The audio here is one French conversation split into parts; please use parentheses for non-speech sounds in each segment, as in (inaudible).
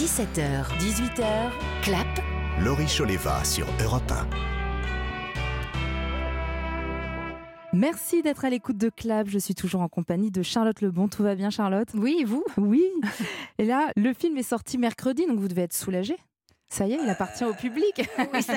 17h, 18h, clap. Laurie Choleva sur Europe 1. Merci d'être à l'écoute de Clap. Je suis toujours en compagnie de Charlotte Lebon. Tout va bien, Charlotte? Oui, et vous? Oui. Et là, le film est sorti mercredi, donc vous devez être soulagée. Ça y est, il appartient au public. (laughs) Oui, c'est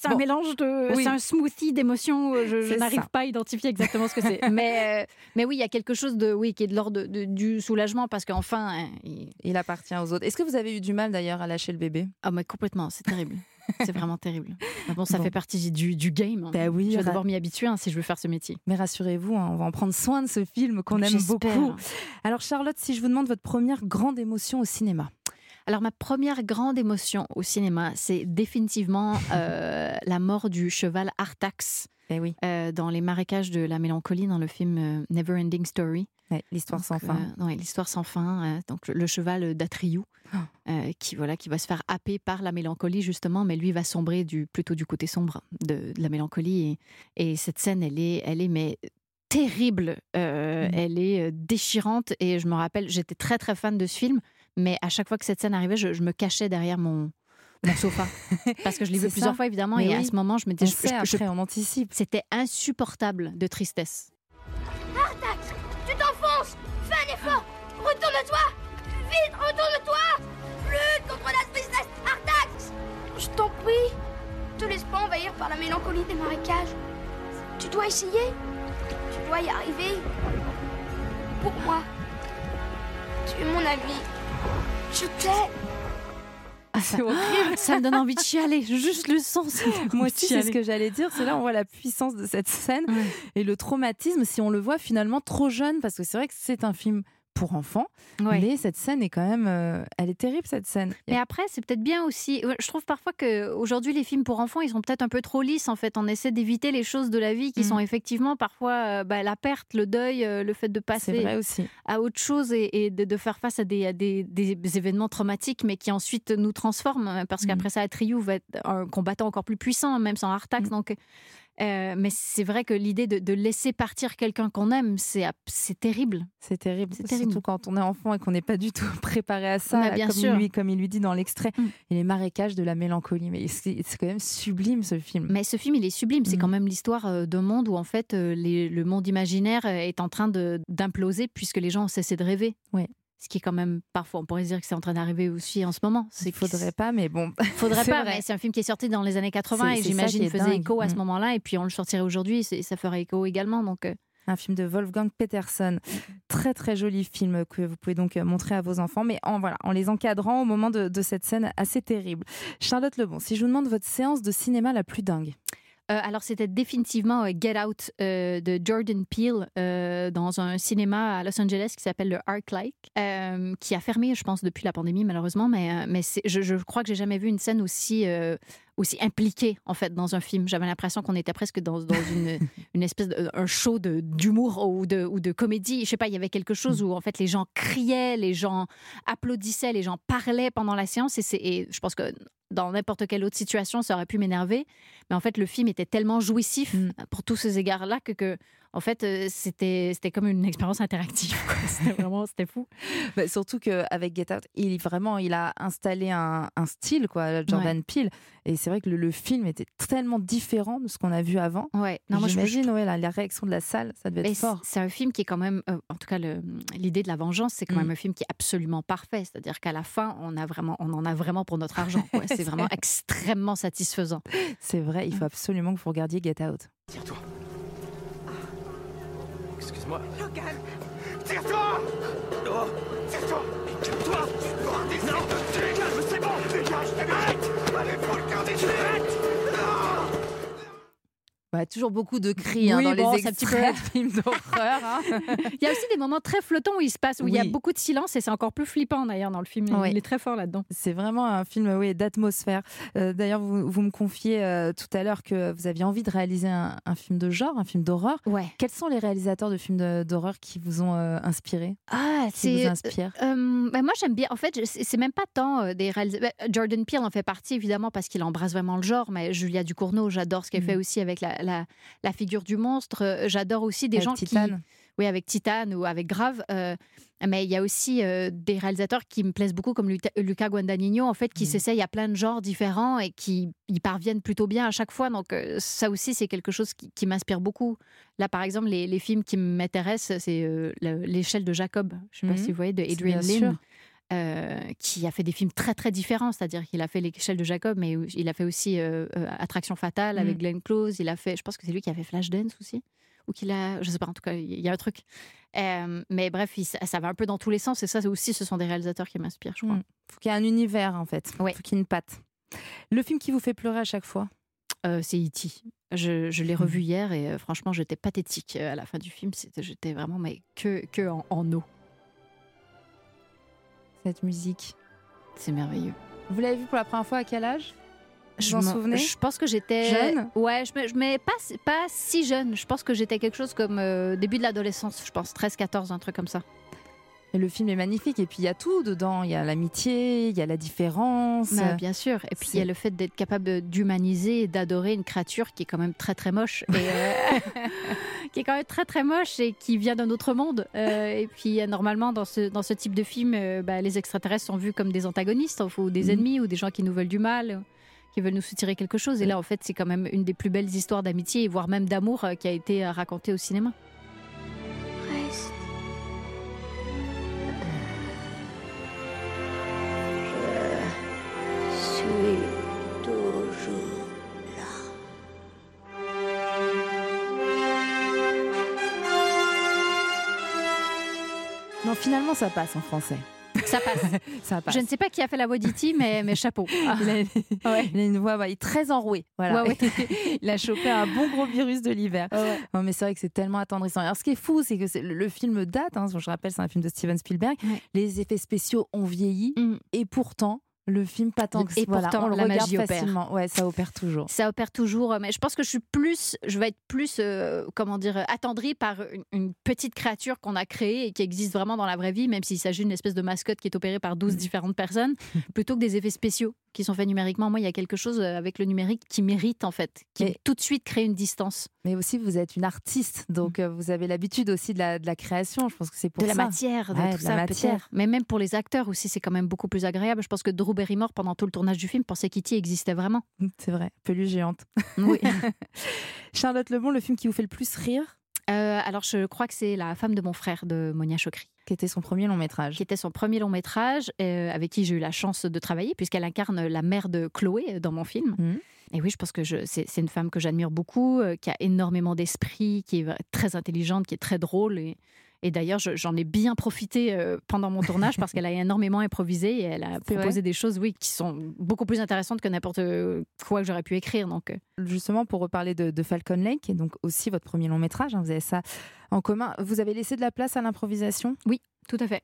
c'est un Bon. mélange de. Oui. C'est un smoothie d'émotions. euh, Je, n'arrive pas à identifier exactement ce que c'est. (laughs) mais, euh, mais oui, il y a quelque chose de, oui, qui est de l'ordre du soulagement parce qu'enfin. hein, il- Il appartient aux autres. Est-ce que vous avez eu du mal d'ailleurs à lâcher le bébé? Ah, mais complètement, c'est terrible. c'est vraiment terrible. Mais bon, ça Bon. fait partie du, du game. hein. Ben oui, je vais devoir m'y habituer hein, si je veux faire ce métier. Mais rassurez-vous, hein, on va en prendre soin de ce film qu'on aime beaucoup. Alors Charlotte, si je vous demande votre première grande émotion au cinéma. Alors, ma première grande émotion au cinéma, c'est définitivement (laughs) euh, la mort du cheval Artax Eh oui, euh, dans les marécages de la mélancolie dans le film euh, Never Ending Story. ouais, l'histoire sans fin. euh, ouais, l'histoire sans fin. euh, donc le, cheval d'Atriou, Oh. euh, qui voilà, qui va se faire happer par la mélancolie justement, mais lui va sombrer du plutôt du côté sombre de, de la mélancolie. Et, et cette scène, elle est, elle est mais terrible. Mm. Elle est déchirante. Et je me rappelle, j'étais très très fan de ce film, mais à chaque fois que cette scène arrivait, je, je me cachais derrière mon mon sofa (laughs) parce que je l'ai vu plusieurs ça. fois évidemment. Mais et à ce moment, je me disais, je- je- après, on anticipe. c'était insupportable de tristesse. Artax, tu t'enfonces Fais un effort Retourne-toi Vite, retourne-toi Lutte contre la tristesse Artax Je t'en prie Te laisse pas envahir par la mélancolie des marécages. Tu dois essayer Tu dois y arriver. Pour moi. Tu es mon ami. Je t'aime Ah, ça, ça me donne envie de chialer, juste le sens. Moi aussi, c'est ce que j'allais dire. C'est là on voit la puissance de cette scène Ouais. et le traumatisme si on le voit finalement trop jeune, parce que c'est vrai que c'est un film pour enfants, Ouais. mais cette scène est quand même, euh, elle est terrible cette scène. Mais après, c'est peut-être bien aussi. Je trouve parfois que aujourd'hui les films pour enfants, ils sont peut-être un peu trop lisses. En fait, on essaie d'éviter les choses de la vie qui Mm. sont effectivement parfois euh, bah, la perte, le deuil, euh, le fait de passer aussi. à autre chose et, et de, de faire face à des, à des, des événements traumatiques, mais qui ensuite nous transforment. hein, Parce Mm. qu'après ça, Atriou va être un combattant encore plus puissant, même sans Artax. Mm. Donc, euh, mais c'est vrai que l'idée de, de laisser partir quelqu'un qu'on aime, c'est terrible. C'est terrible. C'est terrible. Surtout quand on est enfant et qu'on n'est pas du tout (laughs) préparé à ça, là, bien comme, sûr. Il lui, comme il lui dit dans l'extrait. Mm. Et les marécages de la mélancolie. Mais c'est quand même sublime ce film. Mais ce film, il est sublime. C'est Mm. quand même l'histoire euh, d'un monde où, en fait, euh, les- le monde imaginaire est en train d'imploser puisque les gens ont cessé de rêver. Ouais. Ce qui est quand même, parfois, on pourrait se dire que c'est en train d'arriver aussi en ce moment. Il faudrait pas, mais bon. (laughs) Faudrait pas, vrai. mais c'est un film qui est sorti dans les années 80 C'est- et j'imagine faisait dingue. écho à ce Mm. moment-là. Et puis on le sortirait aujourd'hui, c'est- ça ferait écho également. Donc, euh, un film de Wolfgang Peterson. Très très joli film que vous pouvez donc euh, montrer à vos enfants, mais en, voilà, en les encadrant au moment de, de cette scène assez terrible. Charlotte Lebon, si je vous demande votre séance de cinéma la plus dingue. Euh, alors, c'était définitivement euh, Get Out euh, de Jordan Peele dans un cinéma à Los Angeles qui s'appelle le ArcLight, qui a fermé, je pense, depuis la pandémie, malheureusement. Mais, mais je, je crois que j'ai jamais vu une scène aussi, aussi impliquée, en fait, dans un film. J'avais l'impression qu'on était presque dans, dans une, (laughs) une espèce de un show d'humour ou de, ou de comédie. Je sais pas, il y avait quelque chose où, en fait, les gens criaient, les gens applaudissaient, les gens parlaient pendant la séance. Et, c'est- et je pense que dans n'importe quelle autre situation, ça aurait pu m'énerver. Mais en fait, le film était tellement jouissif Mm. pour tous ces égards-là que, que, en fait, euh, c'était c'était comme une expérience interactive. (laughs) C'était vraiment, c'était fou. Bah, surtout qu'avec Get Out, il vraiment il a installé un, un style, quoi, Jordan Peele. Et c'est vrai que le, le film était tellement différent de ce qu'on a vu avant. Ouais. Non, moi, je- je J'imagine, ouais, la, la réaction de la salle, ça devait Mais être fort. C'est un film qui est quand même, euh, en tout cas, l'idée de la vengeance, c'est quand Mm. même un film qui est absolument parfait. C'est-à-dire qu'à la fin, on a vraiment, on en a vraiment pour notre argent. (laughs) C'est vraiment vrai. extrêmement satisfaisant. C'est vrai, il faut absolument que vous regardiez Get Out. Tire-toi. Excuse-moi. Logan Tire-toi. Oh Tire-toi. Calme-toi Non toujours beaucoup de cris hein, Oui, dans bon, les extraits (laughs) de films d'horreur. hein. (laughs) Il y a aussi des moments très flottants où il se passe, où il y a beaucoup de silence et c'est encore plus flippant d'ailleurs dans le film. Il- est très fort là-dedans. C'est vraiment un film oui, d'atmosphère. Euh, D'ailleurs, vous, vous me confiez euh, tout à l'heure que vous aviez envie de réaliser un, un film de genre, un film d'horreur. Ouais. Quels sont les réalisateurs de films de- d'horreur qui vous ont euh, inspiré, Ah, qui vous c'est. inspirent? Euh, ben moi, j'aime bien. En fait, c'est c'est même pas tant des réalisateurs. ben, Jordan Peele en fait partie, évidemment, parce qu'il embrasse vraiment le genre. Mais Julia Ducournau, j'adore ce qu'elle Mm. fait aussi avec la, la, la figure du monstre. Euh, J'adore aussi des Avec gens Titane. qui. oui, avec Titan ou avec Grave. euh, mais il y a aussi euh, des réalisateurs qui me plaisent beaucoup, comme Luta- Luca Guadagnino, en fait, qui Mm. s'essayent à plein de genres différents et qui y parviennent plutôt bien à chaque fois. Donc, euh, ça aussi, c'est quelque chose qui, qui m'inspire beaucoup. Là, par exemple, les, les films qui m'intéressent, c'est le- L'échelle de Jacob. Je ne sais pas Mhm. si vous voyez, de Adrian Lyne. sûr. Euh, qui a fait des films très très différents, c'est-à-dire qu'il a fait l'échelle de Jacob, mais il a fait aussi euh, euh, Attraction fatale avec Mm. Glenn Close. Il a fait, je pense que c'est lui qui a fait Flashdance aussi, ou qu'il a, je sais pas, en tout cas, il y a un truc. Euh, mais bref, il- ça, ça va un peu dans tous les sens, et ça aussi, ce sont des réalisateurs qui m'inspirent, je crois. Mm. Faut qu'il y ait un univers en fait. Ouais. Faut qu'il y ait une patte. Le film qui vous fait pleurer à chaque fois? C'est E.T. Je, je l'ai Mm. revu hier et franchement, j'étais pathétique à la fin du film. J'étais vraiment mais que, que en, en eau. Cette musique. C'est merveilleux. Vous l'avez vu pour la première fois à quel âge? Je m'en- souvenez? Je pense que j'étais Jeune? Ouais, je je- mais pas, pas si jeune. Je pense que j'étais quelque chose comme euh, début de l'adolescence, je pense 13 14 un truc comme ça. Et le film est magnifique et puis il y a tout dedans. Il y a l'amitié, il y a la différence. Bah, bien sûr. Et puis il y a le fait d'être capable d'humaniser et d'adorer une créature qui est quand même très très moche et euh, (laughs) qui est quand même très très moche et qui vient d'un autre monde. Euh, et puis euh, normalement dans ce dans ce type de film, euh, bah, les extraterrestres sont vus comme des antagonistes ou des Mhm. ennemis ou des gens qui nous veulent du mal. qui veulent nous soutirer quelque chose. Et là, en fait, c'est quand même une des plus belles histoires d'amitié, voire même d'amour, qui a été racontée au cinéma. Non, finalement, ça passe en français. Ça passe. (laughs) Ça passe. Je ne sais pas qui a fait la voix d'E.T., mais, mais chapeau. Ah. (laughs) Il a, Ouais. il a une voix il est très enrouée. Voilà. Ouais, ouais. (laughs) il a chopé un bon gros virus de l'hiver. Non, mais c'est vrai que c'est tellement attendrissant. Alors, ce qui est fou, c'est que le, film date. hein, je rappelle, c'est un film de Steven Spielberg. Les effets spéciaux ont vieilli Mm. et pourtant, le film pas tant que Et voilà, pourtant, on le la regarde magie opère. facilement. Ouais, ça opère toujours. Ça opère toujours, mais je pense que je suis plus, je vais être plus, euh, comment dire, attendrie par une, une petite créature qu'on a créée et qui existe vraiment dans la vraie vie, même s'il s'agit d'une espèce de mascotte qui est opérée par 12 différentes personnes, plutôt que des effets spéciaux qui sont faits numériquement. Moi, il y a quelque chose euh, avec le numérique qui mérite, en fait, qui Mais- tout de suite crée une distance. Mais aussi, vous êtes une artiste, donc euh, vous avez l'habitude aussi de la, de la création. Je pense que c'est pour de la ça. matière, de Ouais, tout de la ça, matière. Mais même pour les acteurs aussi, c'est quand même beaucoup plus agréable. Je pense que Drew Barrymore, pendant tout le tournage du film, pensait qu'E.T. existait vraiment. C'est vrai, peluche géante. Oui. (laughs) Charlotte Lebon, le film qui vous fait le plus rire, Euh, alors, je crois que c'est La femme de mon frère de Monia Chokri. qui était son premier long métrage. qui était son premier long métrage, euh, avec qui j'ai eu la chance de travailler, puisqu'elle incarne la mère de Chloé euh, dans mon film. Mhm. Et oui, je pense que c'est une femme que j'admire beaucoup, euh, qui a énormément d'esprit, qui est très intelligente, qui est très drôle. Et, et d'ailleurs, je- j'en ai bien profité euh, pendant mon tournage parce qu'elle a (laughs) énormément improvisé et elle a proposé des choses, oui, qui sont beaucoup plus intéressantes que n'importe quoi que j'aurais pu écrire. Donc, euh, Justement, pour reparler de, de Falcon Lake, qui est donc aussi votre premier long métrage, hein, vous avez ça en commun. Vous avez laissé de la place à l'improvisation? Tout à fait.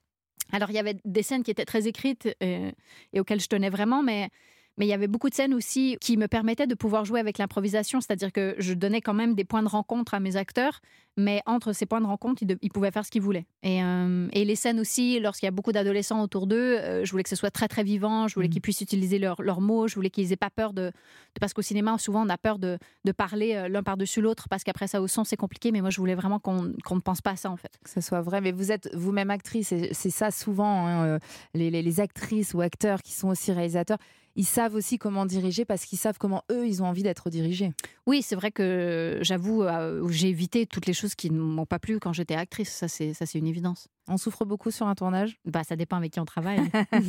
Alors, il y avait des scènes qui étaient très écrites euh, et auxquelles je tenais vraiment, mais, mais il y avait beaucoup de scènes aussi qui me permettaient de pouvoir jouer avec l'improvisation, c'est-à-dire que je donnais quand même des points de rencontre à mes acteurs, mais entre ces points de rencontre, ils, de- ils pouvaient faire ce qu'ils voulaient. Et, euh, et les scènes aussi, lorsqu'il y a beaucoup d'adolescents autour d'eux, euh, je voulais que ce soit très, très vivant, je voulais Mhm. qu'ils puissent utiliser leurs mots, je voulais qu'ils aient pas peur de, de- Parce qu'au cinéma, souvent, on a peur de, de parler euh, l'un par-dessus l'autre, parce qu'après ça, au son, c'est compliqué, mais moi, je voulais vraiment qu'on qu'on ne pense pas à ça, en fait. que ce soit vrai, mais vous êtes vous-même actrice, et c'est ça souvent, hein, les, les- les actrices ou acteurs qui sont aussi réalisateurs, ils savent aussi comment diriger parce qu'ils savent comment eux, ils ont envie d'être dirigés. Oui, c'est vrai que j'avoue, euh, j'ai évité toutes les choses qui ne m'ont pas plu quand j'étais actrice. Ça, c'est ça, c'est une évidence. On souffre beaucoup sur un tournage, Bah, ça dépend avec qui on travaille. (laughs) mais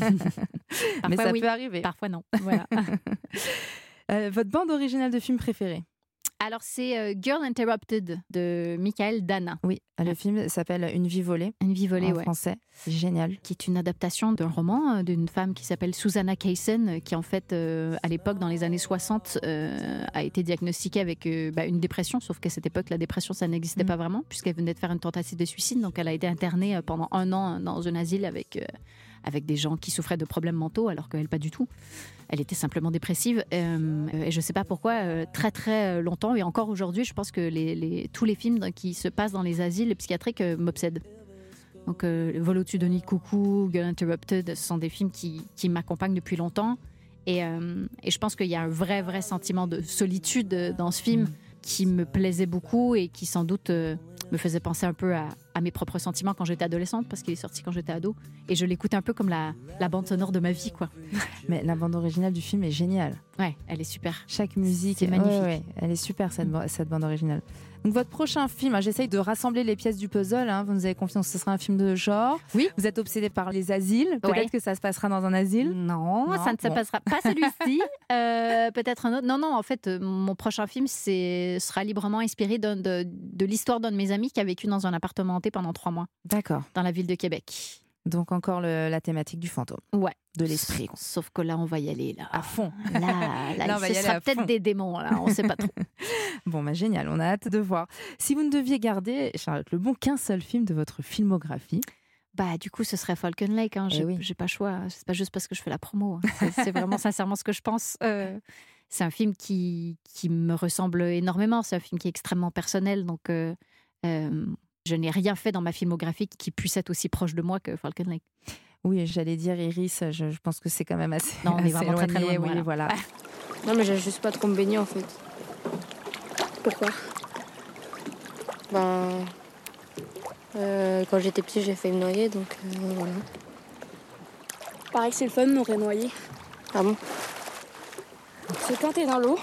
Parfois, ça oui. peut arriver. Parfois, non. Voilà. (laughs) Euh, votre bande originale de film préférée? Alors, c'est euh, Girl Interrupted de Michael Dana. Oui, le film s'appelle Une vie volée Une vie volée, en ouais. français. C'est génial. Qui est une adaptation d'un roman euh, d'une femme qui s'appelle Susanna Kaysen, euh, qui en fait, euh, à l'époque, dans les années 60, euh, a été diagnostiquée avec euh, bah, une dépression, sauf qu'à cette époque, la dépression, ça n'existait Mm. pas vraiment, puisqu'elle venait de faire une tentative de suicide. Donc, elle a été internée pendant un an dans un asile avec, avec des gens qui souffraient de problèmes mentaux, alors qu'elle, pas du tout. Elle était simplement dépressive. Euh, et je ne sais pas pourquoi, euh, très très longtemps, et encore aujourd'hui, je pense que les, les- tous les films qui se passent dans les asiles psychiatriques euh, m'obsèdent. Donc, euh, vol au-dessus de Coucou, Girl Interrupted, ce sont des films qui, qui m'accompagnent depuis longtemps. Et, euh, et je pense qu'il y a un vrai, vrai sentiment de solitude euh, dans ce film qui me plaisait beaucoup et qui sans doute euh, me faisait penser un peu à, à mes propres sentiments quand j'étais adolescente, parce qu'il est sorti quand j'étais ado. Et je l'écoute un peu comme la, la bande sonore de ma vie, quoi. (laughs) Mais la bande originale du film est géniale. Ouais, elle est super. Chaque musique C'est magnifique. ouais, ouais, elle est super cette, ba- cette bande originale. Donc votre prochain film, hein, j'essaye de rassembler les pièces du puzzle. hein, vous nous avez confiance, ce sera un film de genre. Oui. Vous êtes obsédé par les asiles. Peut-être Ouais. que ça se passera dans un asile. Non, Non, ça ne se passera pas celui-ci. (laughs) Euh, Peut-être un autre. Non, non, en fait, euh, mon prochain film sera librement inspiré de l'histoire d'un de mes amis qui a vécu dans un appartement pendant trois mois D'accord. dans la ville de Québec. Donc encore le- la thématique du fantôme, Ouais. de l'esprit. Sauf que là, on va y aller. Là, À fond. là, là, (laughs) Là, on va y sera peut-être des démons. Là, on sait pas trop. (laughs) Bon, bah génial, on a hâte de voir. Si vous ne deviez garder, Charlotte Lebon, qu'un seul film de votre filmographie, Bah, du coup, ce serait Falcon Lake. Hein. Eh J'ai oui. j'ai pas choix. C'est pas juste parce que je fais la promo. hein. C'est- C'est vraiment sincèrement ce que je pense. Euh, c'est un film qui, qui me ressemble énormément. C'est un film qui est extrêmement personnel. Donc, euh, euh, je n'ai rien fait dans ma filmographie qui puisse être aussi proche de moi que Falcon Lake. oui, j'allais dire Iris, je, je pense que c'est quand même assez. Non, on est assez vraiment très, très loin oui, voilà. (laughs) Non, mais j'ai juste pas trop me baigner en fait. Pourquoi? Ben. euh, quand j'étais petit, j'ai fait me noyer donc euh, voilà. Pareil que c'est le fun de nous noyer. Ah bon? C'est quand t'es dans l'eau,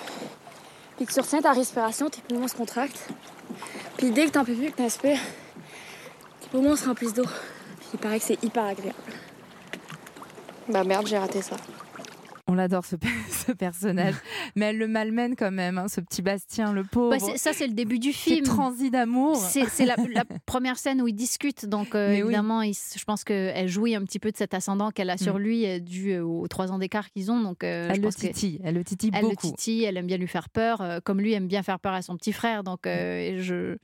puis que tu retiens ta respiration, tes poumons se contractent. Puis dès que t'en peux plus, que t'inspires, tes poumons se remplissent d'eau. Il paraît que c'est hyper agréable. Bah merde, j'ai raté ça. On l'adore ce, (laughs) ce personnage, (laughs) mais elle le malmène quand même, hein, ce petit Bastien, le pauvre. Bah, ça, c'est le début du film. transi d'amour. C'est la, la (laughs) première scène où ils discutent, donc euh, oui. évidemment, il je pense qu'elle jouit un petit peu de cet ascendant qu'elle a sur lui euh, dû euh, aux trois ans d'écart qu'ils ont. Donc, euh, je Elle le pense titille, elle le titille Elle le titille, elle aime bien lui faire peur, euh, comme lui aime bien faire peur à son petit frère. Donc, et je...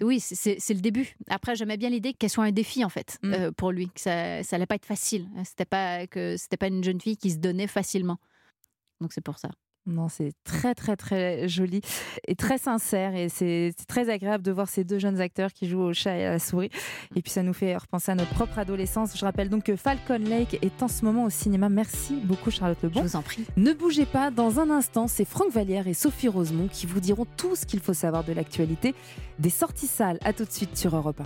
oui, c'est- le début. Après, j'aimais bien l'idée qu'elle soit un défi, en fait, Mm. pour lui, que ça, ça allait pas être facile. C'était pas que pas une jeune fille qui se donnait facilement. Donc, c'est pour ça. Non, c'est très très très joli et très sincère et c'est très agréable de voir ces deux jeunes acteurs qui jouent au chat et à la souris. Et puis ça nous fait repenser à notre propre adolescence. Je rappelle donc que Falcon Lake est en ce moment au cinéma. Merci beaucoup Charlotte Je Lebon. vous en prie. Ne bougez pas, dans un instant, c'est Franck Vallière et Sophie Rosemont qui vous diront tout ce qu'il faut savoir de l'actualité des sorties salles. À tout de suite sur Europe 1.